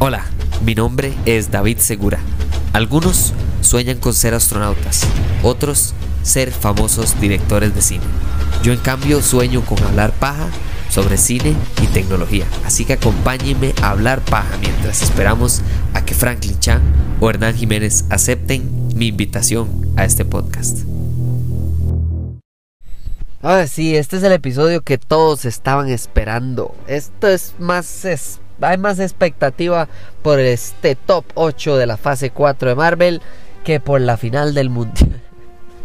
Hola, mi nombre es David Segura. Algunos sueñan con ser astronautas, otros ser famosos directores de cine. Yo en cambio sueño con hablar paja sobre cine y tecnología. Así que acompáñenme a hablar paja mientras esperamos a que Franklin Chan o Hernán Jiménez acepten mi invitación a este podcast. Ah, sí, este es el episodio que todos estaban esperando. Esto es más hay más expectativa por este top 8 de la fase 4 de Marvel que por la final del mundial.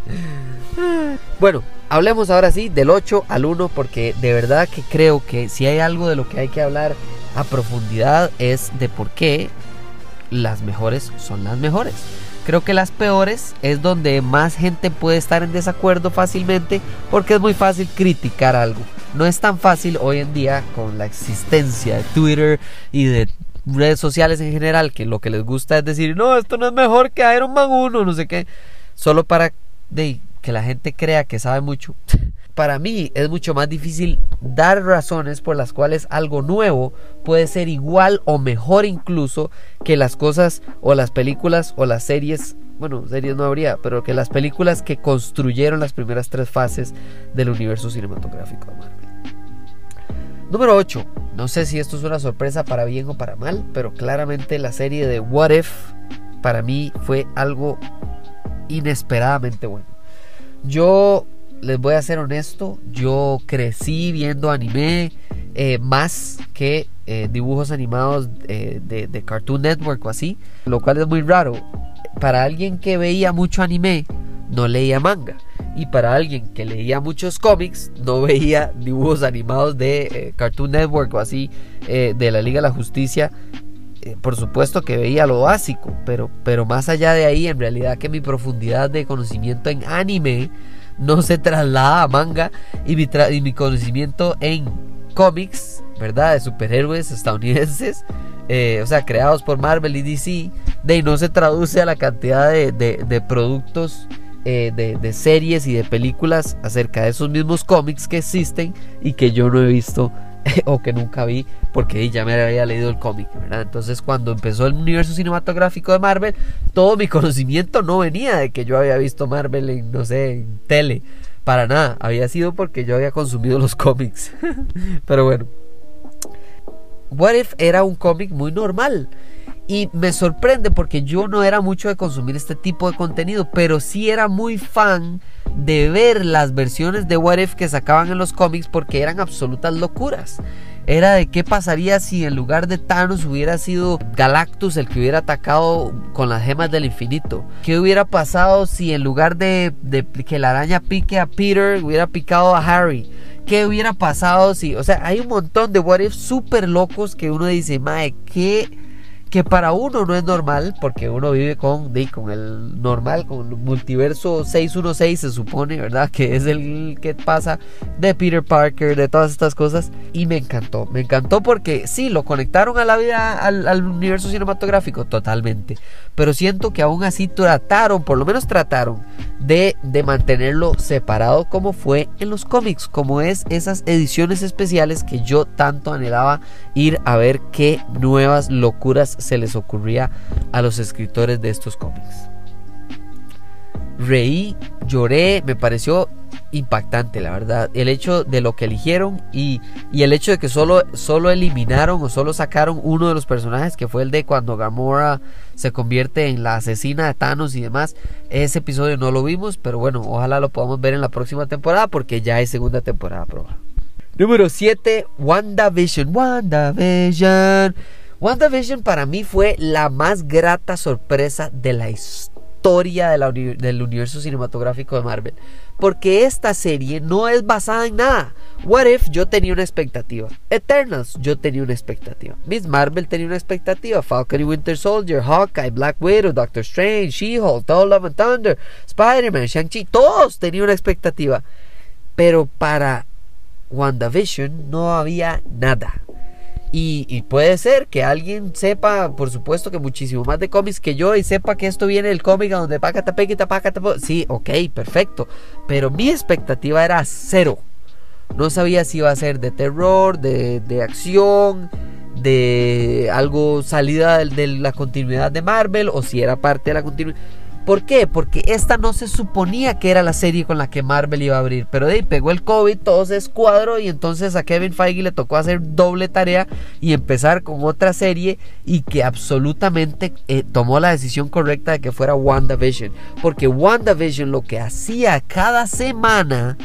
bueno, hablemos ahora sí del 8 al 1 porque de verdad que creo que si hay algo de lo que hay que hablar a profundidad es de por qué las mejores son las mejores. Creo que las peores es donde más gente puede estar en desacuerdo fácilmente porque es muy fácil criticar algo. No es tan fácil hoy en día con la existencia de Twitter y de redes sociales en general que lo que les gusta es decir, no, esto no es mejor que Iron Man 1, no sé qué, solo para que la gente crea que sabe mucho. para mí es mucho más difícil dar razones por las cuales algo nuevo puede ser igual o mejor incluso que las cosas o las películas o las series, bueno, series no habría, pero que las películas que construyeron las primeras tres fases del universo cinematográfico de Marvel. Número 8. No sé si esto es una sorpresa para bien o para mal, pero claramente la serie de What If para mí fue algo inesperadamente bueno. Yo les voy a ser honesto, yo crecí viendo anime eh, más que eh, dibujos animados eh, de, de, Cartoon Network o así, lo cual es muy raro. Para alguien que veía mucho anime, no leía manga. Y para alguien que leía muchos cómics, no veía dibujos animados de Cartoon Network o así, de la Liga de la Justicia. por supuesto que veía lo básico, pero, pero más allá de ahí, en realidad que mi profundidad de conocimiento en anime no se traslada a manga y mi, conocimiento en cómics, ¿verdad? De superhéroes estadounidenses, eh, o sea, creados por Marvel y DC, de no se traduce a la cantidad de, productos, eh, de, de, series y de películas acerca de esos mismos cómics que existen y que yo no he visto o que nunca vi porque ya me había leído el cómic. Entonces cuando empezó el universo cinematográfico de Marvel, todo mi conocimiento no venía de que yo había visto Marvel en, no sé, en tele, para nada, había sido porque yo había consumido los cómics. Pero bueno, What If era un cómic muy normal. Y me sorprende porque yo no era mucho de consumir este tipo de contenido, pero sí era muy fan de ver las versiones de What If que sacaban en los cómics porque eran absolutas locuras. Era de qué pasaría si en lugar de Thanos hubiera sido Galactus el que hubiera atacado con las gemas del infinito. ¿Qué hubiera pasado si en lugar de, que la araña pique a Peter hubiera picado a Harry? ¿Qué hubiera pasado si, o sea, hay un montón de what if súper locos que uno dice, mae, qué que para uno no es normal, porque uno vive con, con el normal, con el multiverso 616 se supone, ¿verdad? Que es el que pasa de Peter Parker, de todas estas cosas. Y me encantó, me encantó porque sí, lo conectaron a la vida, al, al universo cinematográfico, totalmente. Pero siento que aún así trataron, por lo menos trataron, de, de mantenerlo separado como fue en los cómics, como es esas ediciones especiales que yo tanto anhelaba ir a ver qué nuevas locuras se les ocurría a los escritores de estos cómics. Reí, lloré, me pareció impactante, la verdad. El hecho de lo que eligieron y, el hecho de que solo, solo eliminaron o solo sacaron uno de los personajes, que fue el de cuando Gamora se convierte en la asesina de Thanos y demás. Ese episodio no lo vimos, pero bueno, ojalá lo podamos ver en la próxima temporada porque ya hay segunda temporada probada. Número 7, WandaVision. WandaVision. WandaVision para mí fue la más grata sorpresa de la historia del universo cinematográfico de Marvel. Porque esta serie no es basada en nada. What If yo tenía una expectativa. Eternals yo tenía una expectativa. Miss Marvel tenía una expectativa. Falcon y Winter Soldier, Hawkeye, Black Widow, Doctor Strange, She-Hulk, Thor Love and Thunder, Spider-Man, Shang-Chi, todos tenían una expectativa. Pero para WandaVision no había nada. Y, puede ser que alguien sepa, por supuesto que muchísimo más de cómics que yo y sepa que esto viene del cómic donde paca tapequita paca Sí, ok, perfecto. Pero mi expectativa era cero. No sabía si iba a ser de terror, de, de acción, de algo salida de, de la continuidad de Marvel o si era parte de la continuidad. ¿Por qué? Porque esta no se suponía que era la serie con la que Marvel iba a abrir. Pero de ahí pegó el COVID, todo se escuadró y entonces a Kevin Feige le tocó hacer doble tarea y empezar con otra serie y que absolutamente eh, tomó la decisión correcta de que fuera WandaVision. Porque WandaVision lo que hacía cada semana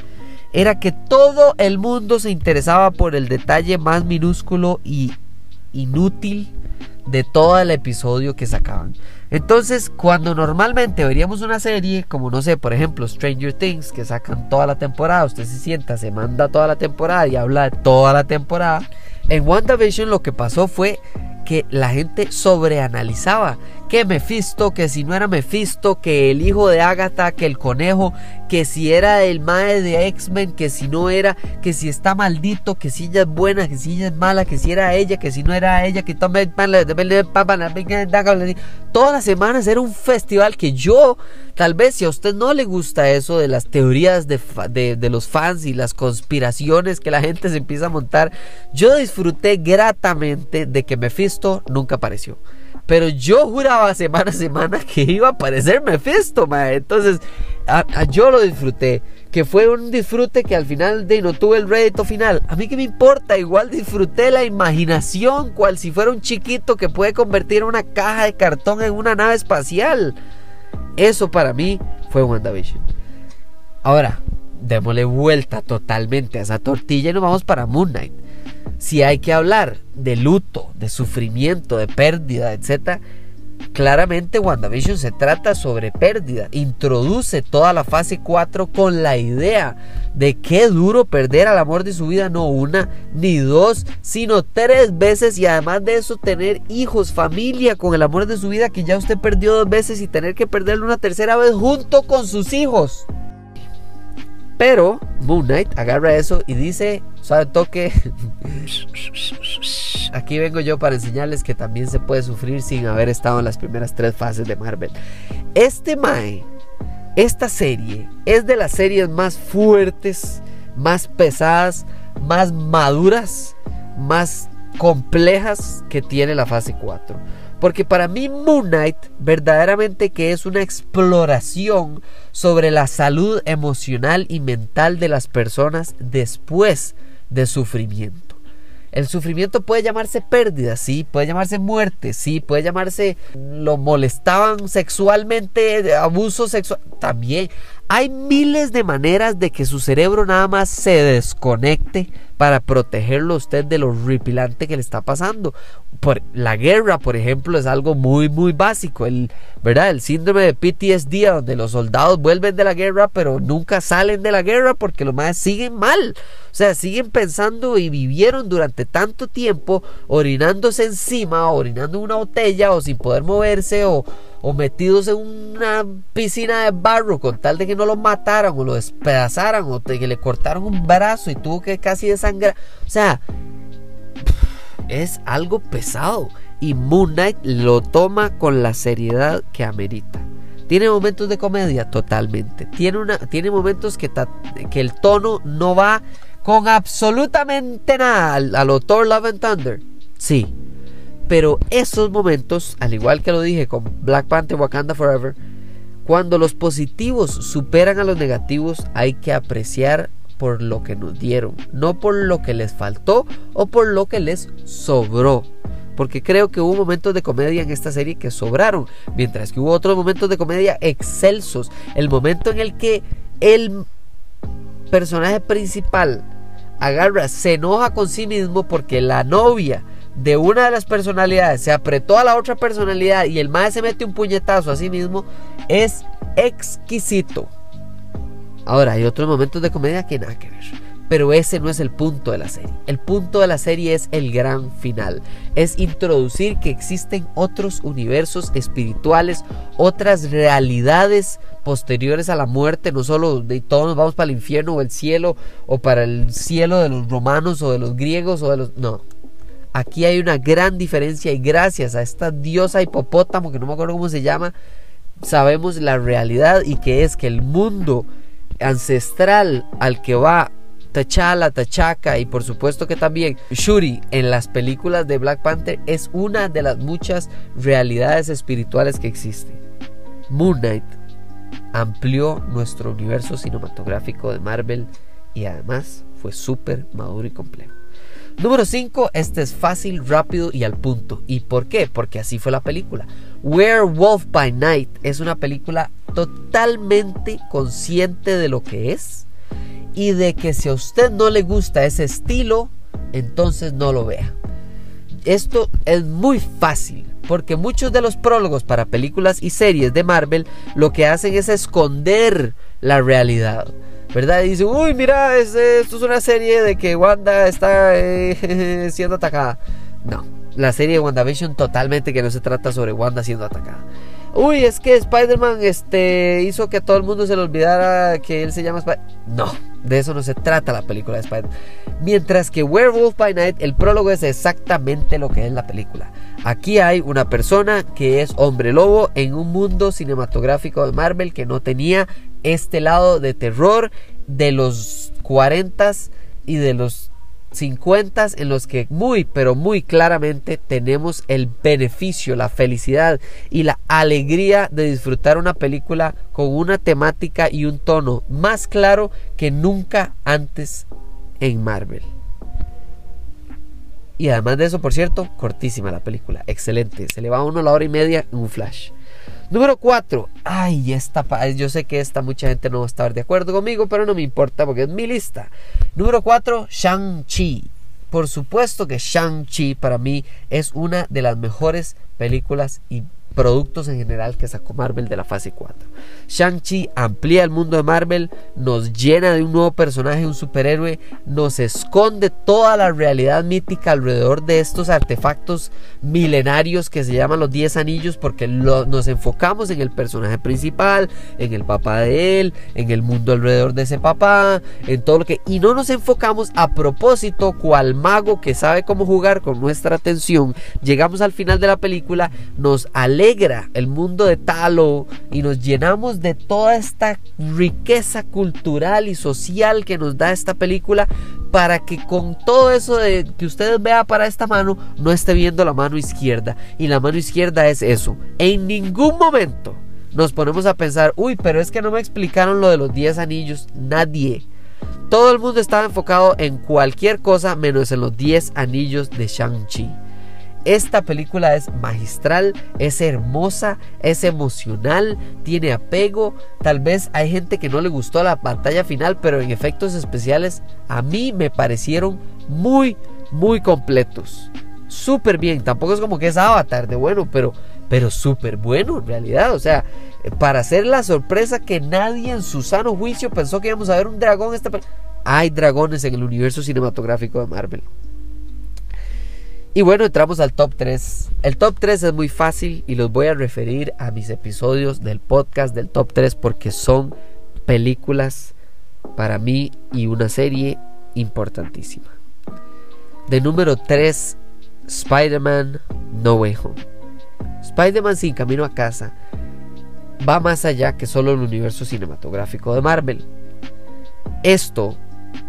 era que todo el mundo se interesaba por el detalle más minúsculo y inútil de todo el episodio que sacaban. Entonces, cuando normalmente veríamos una serie, como no sé, por ejemplo, Stranger Things, que sacan toda la temporada, usted se sienta, se manda toda la temporada y habla de toda la temporada. En WandaVision lo que pasó fue que la gente sobreanalizaba que Mephisto, que si no era Mephisto, que el hijo de Agatha, que el conejo, que si era el mae de X-Men, que si no era, que si está maldito, que si ella es buena, que si ella es mala, que si era ella, que si no era ella, que todas las semanas era un festival que yo, tal vez si a usted no le gusta eso de las teorías de, de, de los fans y las conspiraciones que la gente se empieza a montar, yo disfruté gratamente de que Mephisto nunca apareció. Pero yo juraba semana a semana que iba a aparecer Mephisto, mae. Entonces, yo lo disfruté. Que fue un disfrute que al final de no tuve el rédito final. A mí que me importa, igual disfruté la imaginación, cual si fuera un chiquito que puede convertir una caja de cartón en una nave espacial. Eso para mí fue WandaVision. Ahora, démosle vuelta totalmente a esa tortilla y nos vamos para Moon Knight si hay que hablar de luto, de sufrimiento, de pérdida, etc., claramente WandaVision se trata sobre pérdida. Introduce toda la fase 4 con la idea de qué duro perder al amor de su vida, no una ni dos, sino tres veces y además de eso tener hijos, familia con el amor de su vida que ya usted perdió dos veces y tener que perderlo una tercera vez junto con sus hijos. Pero Moon Knight agarra eso y dice, sabe toque, aquí vengo yo para enseñarles que también se puede sufrir sin haber estado en las primeras tres fases de Marvel. Este Mae, esta serie es de las series más fuertes, más pesadas, más maduras, más complejas que tiene la fase 4. Porque para mí Moon Knight verdaderamente que es una exploración sobre la salud emocional y mental de las personas después de sufrimiento. El sufrimiento puede llamarse pérdida, sí, puede llamarse muerte, sí, puede llamarse lo molestaban sexualmente, abuso sexual, también. Hay miles de maneras de que su cerebro nada más se desconecte para protegerlo usted de lo ripilante que le está pasando. Por, la guerra, por ejemplo, es algo muy, muy básico. El, ¿verdad? el síndrome de PTSD, donde los soldados vuelven de la guerra, pero nunca salen de la guerra porque los más siguen mal. O sea, siguen pensando y vivieron durante tanto tiempo orinándose encima, orinando en una botella, o sin poder moverse, o, o metidos en una piscina de barro con tal de que no lo mataran o lo despedazaran o de que le cortaron un brazo y tuvo que casi O sea, es algo pesado y Moon Knight lo toma con la seriedad que amerita. Tiene momentos de comedia totalmente. Tiene, una, tiene momentos que, que el tono no va con absolutamente nada a lo Thor Love and Thunder. Sí, pero esos momentos, al igual que lo dije con Black Panther Wakanda Forever, cuando los positivos superan a los negativos, hay que apreciar por lo que nos dieron, no por lo que les faltó o por lo que les sobró. Porque creo que hubo momentos de comedia en esta serie que sobraron, mientras que hubo otros momentos de comedia excelsos. El momento en el que el personaje principal agarra, se enoja con sí mismo porque la novia de una de las personalidades se apretó a la otra personalidad y el mae se mete un puñetazo a sí mismo, es exquisito. Ahora, hay otros momentos de comedia que nada que ver. Pero ese no es el punto de la serie. El punto de la serie es el gran final. Es introducir que existen otros universos espirituales, otras realidades posteriores a la muerte. No solo de todos nos vamos para el infierno o el cielo, o para el cielo de los romanos o de los griegos o de los... No, Aquí hay una gran diferencia y gracias a esta diosa hipopótamo, que no me acuerdo cómo se llama, sabemos la realidad y que es que el mundo ancestral al que va T'Challa, T'Chaka y por supuesto que también Shuri en las películas de Black Panther es una de las muchas realidades espirituales que existen. Moon Knight amplió nuestro universo cinematográfico de Marvel y además fue súper maduro y complejo. Número 5, este es fácil, rápido y al punto. ¿Y por qué? Porque así fue la película. Werewolf by Night es una película totalmente consciente de lo que es y de que si a usted no le gusta ese estilo, entonces no lo vea. Esto es muy fácil, porque muchos de los prólogos para películas y series de Marvel lo que hacen es esconder la realidad. ¿Verdad? Y dicen, uy, mira, esto es una serie de que Wanda está eh, siendo atacada. No, la serie de WandaVision totalmente que no se trata sobre Wanda siendo atacada. Uy, es que Spider-Man este, hizo que todo el mundo se le olvidara que él se llama Spider-Man. No, de eso no se trata la película de Spider-Man. Mientras que Werewolf by Night, el prólogo es exactamente lo que es la película. Aquí hay una persona que es hombre lobo en un mundo cinematográfico de Marvel que no tenía este lado de terror de los 40s y de los 50 en los que muy pero muy claramente tenemos el beneficio, la felicidad y la alegría de disfrutar una película con una temática y un tono más claro que nunca antes en Marvel. Y además de eso, por cierto, cortísima la película, excelente, se le va a uno la hora y media en un flash. Número 4. Ay, esta, yo sé que esta mucha gente no va a estar de acuerdo conmigo, pero no me importa porque es mi lista. Número 4. Shang-Chi. Por supuesto que Shang-Chi para mí es una de las mejores películas y productos en general que sacó Marvel de la fase 4. Shang-Chi amplía el mundo de Marvel, nos llena de un nuevo personaje, un superhéroe, nos esconde toda la realidad mítica alrededor de estos artefactos milenarios que se llaman los 10 anillos porque nos enfocamos en el personaje principal, en el papá de él, en el mundo alrededor de ese papá, en todo lo que... Y no nos enfocamos a propósito cual mago que sabe cómo jugar con nuestra atención. Llegamos al final de la película, nos alegra el mundo de Talo y nos llenamos de toda esta riqueza cultural y social que nos da esta película para que con todo eso que ustedes vean para esta mano no esté viendo la mano izquierda y la mano izquierda es eso. En ningún momento nos ponemos a pensar, uy, pero es que no me explicaron lo de los 10 anillos, nadie. Todo el mundo estaba enfocado en cualquier cosa menos en los 10 anillos de Shang-Chi. Esta película es magistral, es hermosa, es emocional, tiene apego. Tal vez hay gente que no le gustó la pantalla final, pero en efectos especiales a mí me parecieron muy, muy completos. Súper bien, tampoco es como que es Avatar de bueno, pero, pero súper bueno en realidad. O sea, para hacer la sorpresa que nadie en su sano juicio pensó que íbamos a ver un dragón. Esta hay dragones en el universo cinematográfico de Marvel. Y bueno, entramos al top 3. El top 3 es muy fácil y los voy a referir a mis episodios del podcast del top 3 porque son películas para mí y una serie importantísima. De número 3, Spider-Man No Way Home. Spider-Man sin camino a casa va más allá que solo el universo cinematográfico de Marvel. Esto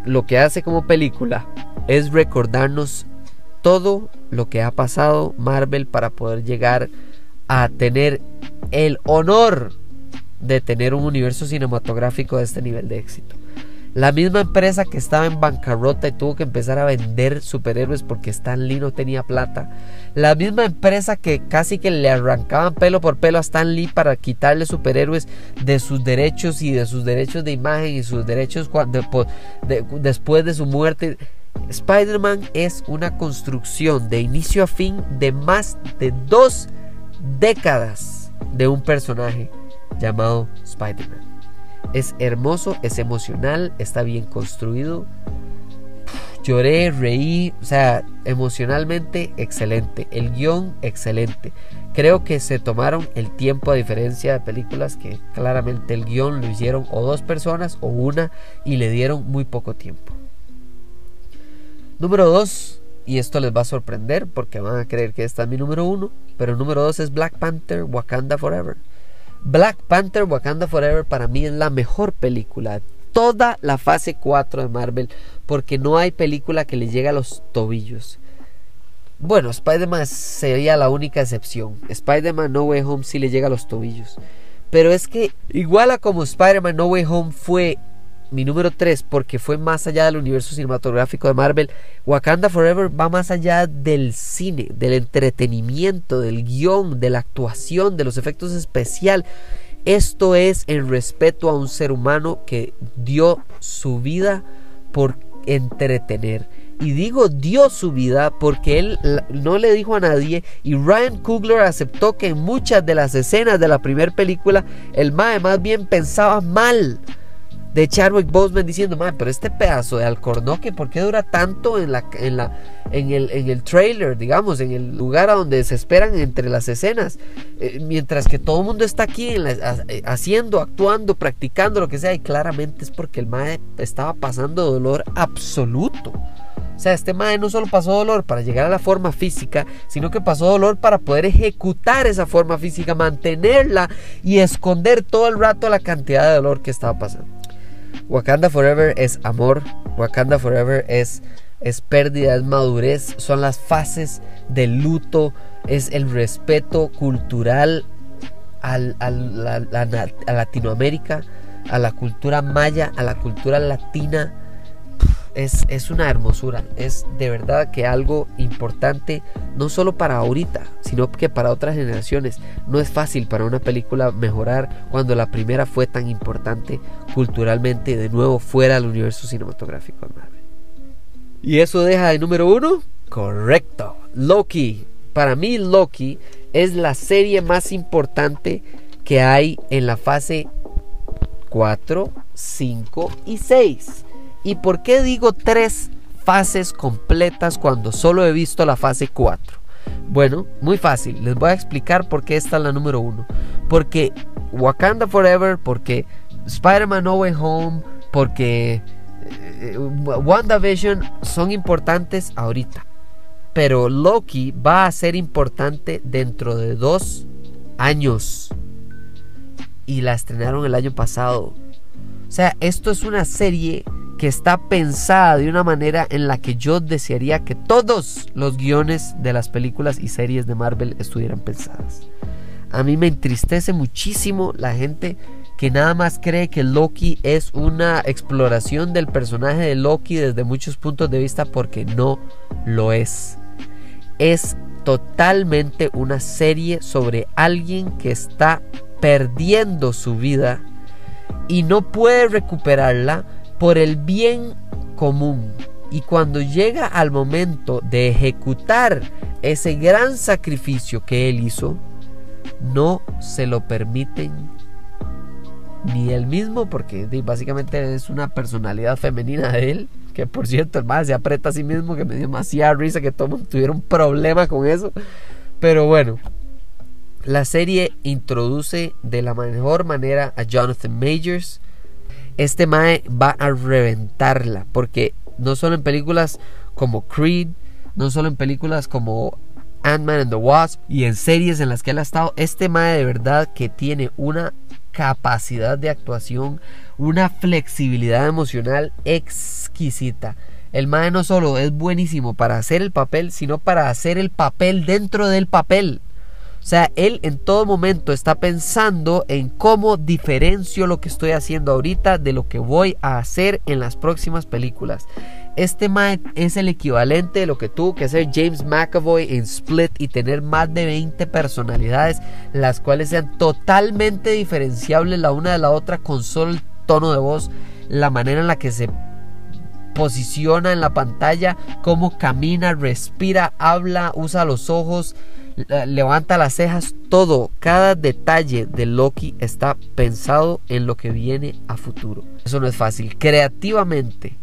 lo que hace como película es recordarnos todo lo que ha pasado Marvel para poder llegar a tener el honor de tener un universo cinematográfico de este nivel de éxito. La misma empresa que estaba en bancarrota y tuvo que empezar a vender superhéroes porque Stan Lee no tenía plata. La misma empresa que casi que le arrancaban pelo por pelo a Stan Lee para quitarle superhéroes de sus derechos y de sus derechos de imagen y sus derechos después de su muerte. Spider-Man es una construcción de inicio a fin de más de dos décadas de un personaje llamado Spider-Man. Es hermoso, es emocional, está bien construido. Lloré, reí, o sea, emocionalmente excelente. El guion excelente. Creo que se tomaron el tiempo a diferencia de películas que claramente el guion lo hicieron o dos personas o una y le dieron muy poco tiempo. Número 2, y esto les va a sorprender porque van a creer que esta es mi número 1, pero el número 2 es Black Panther Wakanda Forever. Black Panther Wakanda Forever para mí es la mejor película de toda la fase 4 de Marvel porque no hay película que le llegue a los tobillos. Bueno, Spider-Man sería la única excepción. Spider-Man No Way Home sí le llega a los tobillos. Pero es que igual a como Spider-Man No Way Home fue mi número 3 porque fue más allá del universo cinematográfico de Marvel, Wakanda Forever va más allá del cine, del entretenimiento, del guion, de la actuación, de los efectos especiales. Esto es en respeto a un ser humano que dio su vida por entretener. Y digo dio su vida porque él no le dijo a nadie y Ryan Coogler aceptó que en muchas de las escenas de la primera película el Mae más bien pensaba mal de Chadwick Boseman diciendo, pero este pedazo de alcornoque, ¿por qué dura tanto en, la, en, la, en, el, en el trailer, digamos, en el lugar a donde se esperan entre las escenas? Eh, mientras que todo el mundo está aquí eh, haciendo, actuando, practicando, lo que sea, y claramente es porque el mae estaba pasando dolor absoluto. O sea, este mae no solo pasó dolor para llegar a la forma física, sino que pasó dolor para poder ejecutar esa forma física, mantenerla y esconder todo el rato la cantidad de dolor que estaba pasando. Wakanda Forever es amor, Wakanda Forever es, es pérdida, es madurez, son las fases del luto, es el respeto cultural al, a Latinoamérica, a la cultura maya, a la cultura latina es, una hermosura, es de verdad que algo importante, no solo para ahorita, sino que para otras generaciones. No es fácil para una película mejorar cuando la primera fue tan importante culturalmente, de nuevo fuera del universo cinematográfico de Marvel. ¿Y eso deja de número uno? Correcto, Loki. Para mí Loki es la serie más importante que hay en la fase 4, 5 y 6. ¿Y por qué digo tres fases completas cuando solo he visto la fase 4? Bueno, muy fácil, les voy a explicar por qué esta es la número uno. Porque Wakanda Forever, porque Spider-Man No Way Home, porque eh, WandaVision son importantes ahorita. Pero Loki va a ser importante dentro de dos años. Y la estrenaron el año pasado. O sea, esto es una serie que está pensada de una manera en la que yo desearía que todos los guiones de las películas y series de Marvel estuvieran pensadas. A mí me entristece muchísimo la gente que nada más cree que Loki es una exploración del personaje de Loki desde muchos puntos de vista porque no lo es. Es totalmente una serie sobre alguien que está perdiendo su vida y no puede recuperarla por el bien común. Y cuando llega al momento de ejecutar ese gran sacrificio que él hizo, no se lo permiten ni él mismo, porque básicamente es una personalidad femenina de él, que por cierto el más se aprieta a sí mismo, que me dio demasiada risa que todo tuviera un problema con eso. Pero bueno, la serie introduce de la mejor manera a Jonathan Majors, este Mae va a reventarla. Porque no solo en películas como Creed, no solo en películas como Ant-Man and the Wasp y en series en las que él ha estado, este Mae de verdad que tiene una capacidad de actuación, una flexibilidad emocional exquisita. El Mae no solo es buenísimo para hacer el papel, sino para hacer el papel dentro del papel. Sea, él en todo momento está pensando en cómo diferencio lo que estoy haciendo ahorita de lo que voy a hacer en las próximas películas. Este Mae es el equivalente de lo que tuvo que hacer James McAvoy en Split y tener más de 20 personalidades, las cuales sean totalmente diferenciables la una de la otra con solo el tono de voz, la manera en la que se posiciona en la pantalla, cómo camina, respira, habla, usa los ojos, levanta las cejas, todo, cada detalle de Loki está pensado en lo que viene a futuro. Eso no es fácil. Creativamente,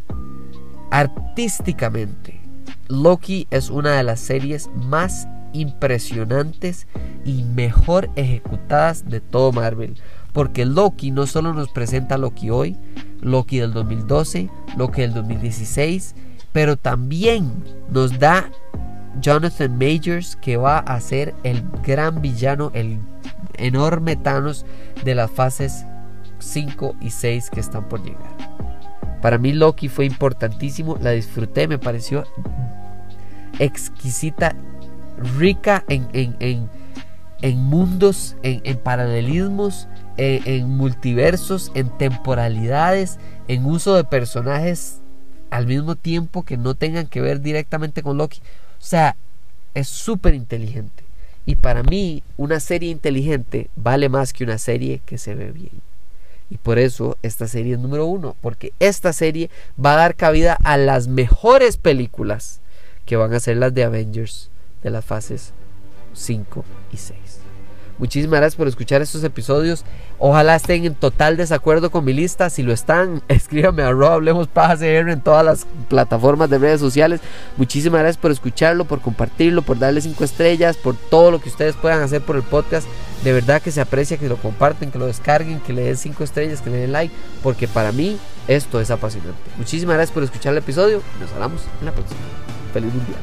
artísticamente, Loki es una de las series más impresionantes y mejor ejecutadas de todo Marvel. Porque Loki no solo nos presenta Loki hoy, Loki del 2012, Loki del 2016, pero también nos da Jonathan Majors, que va a ser el gran villano, el enorme Thanos de las fases 5 y 6 que están por llegar. Para mí Loki fue importantísimo, la disfruté, me pareció exquisita, rica en, en, en, mundos, en, paralelismos, en, multiversos, en temporalidades, en uso de personajes al mismo tiempo que no tengan que ver directamente con Loki. Sea, es súper inteligente. Y para mí, una serie inteligente vale más que una serie que se ve bien. Y por eso esta serie es número uno, porque esta serie va a dar cabida a las mejores películas que van a ser las de Avengers de las fases 5 y 6. Muchísimas gracias por escuchar estos episodios. Ojalá estén en total desacuerdo con mi lista. Si lo están, escríbame a Hablemos en todas las plataformas de redes sociales. Muchísimas gracias por escucharlo, por compartirlo, por darle 5 estrellas, por todo lo que ustedes puedan hacer por el podcast. De verdad que se aprecia que lo comparten, que lo descarguen, que le den 5 estrellas, que le den like, porque para mí esto es apasionante. Muchísimas gracias por escuchar el episodio. Nos hablamos en la próxima. Feliz mundial.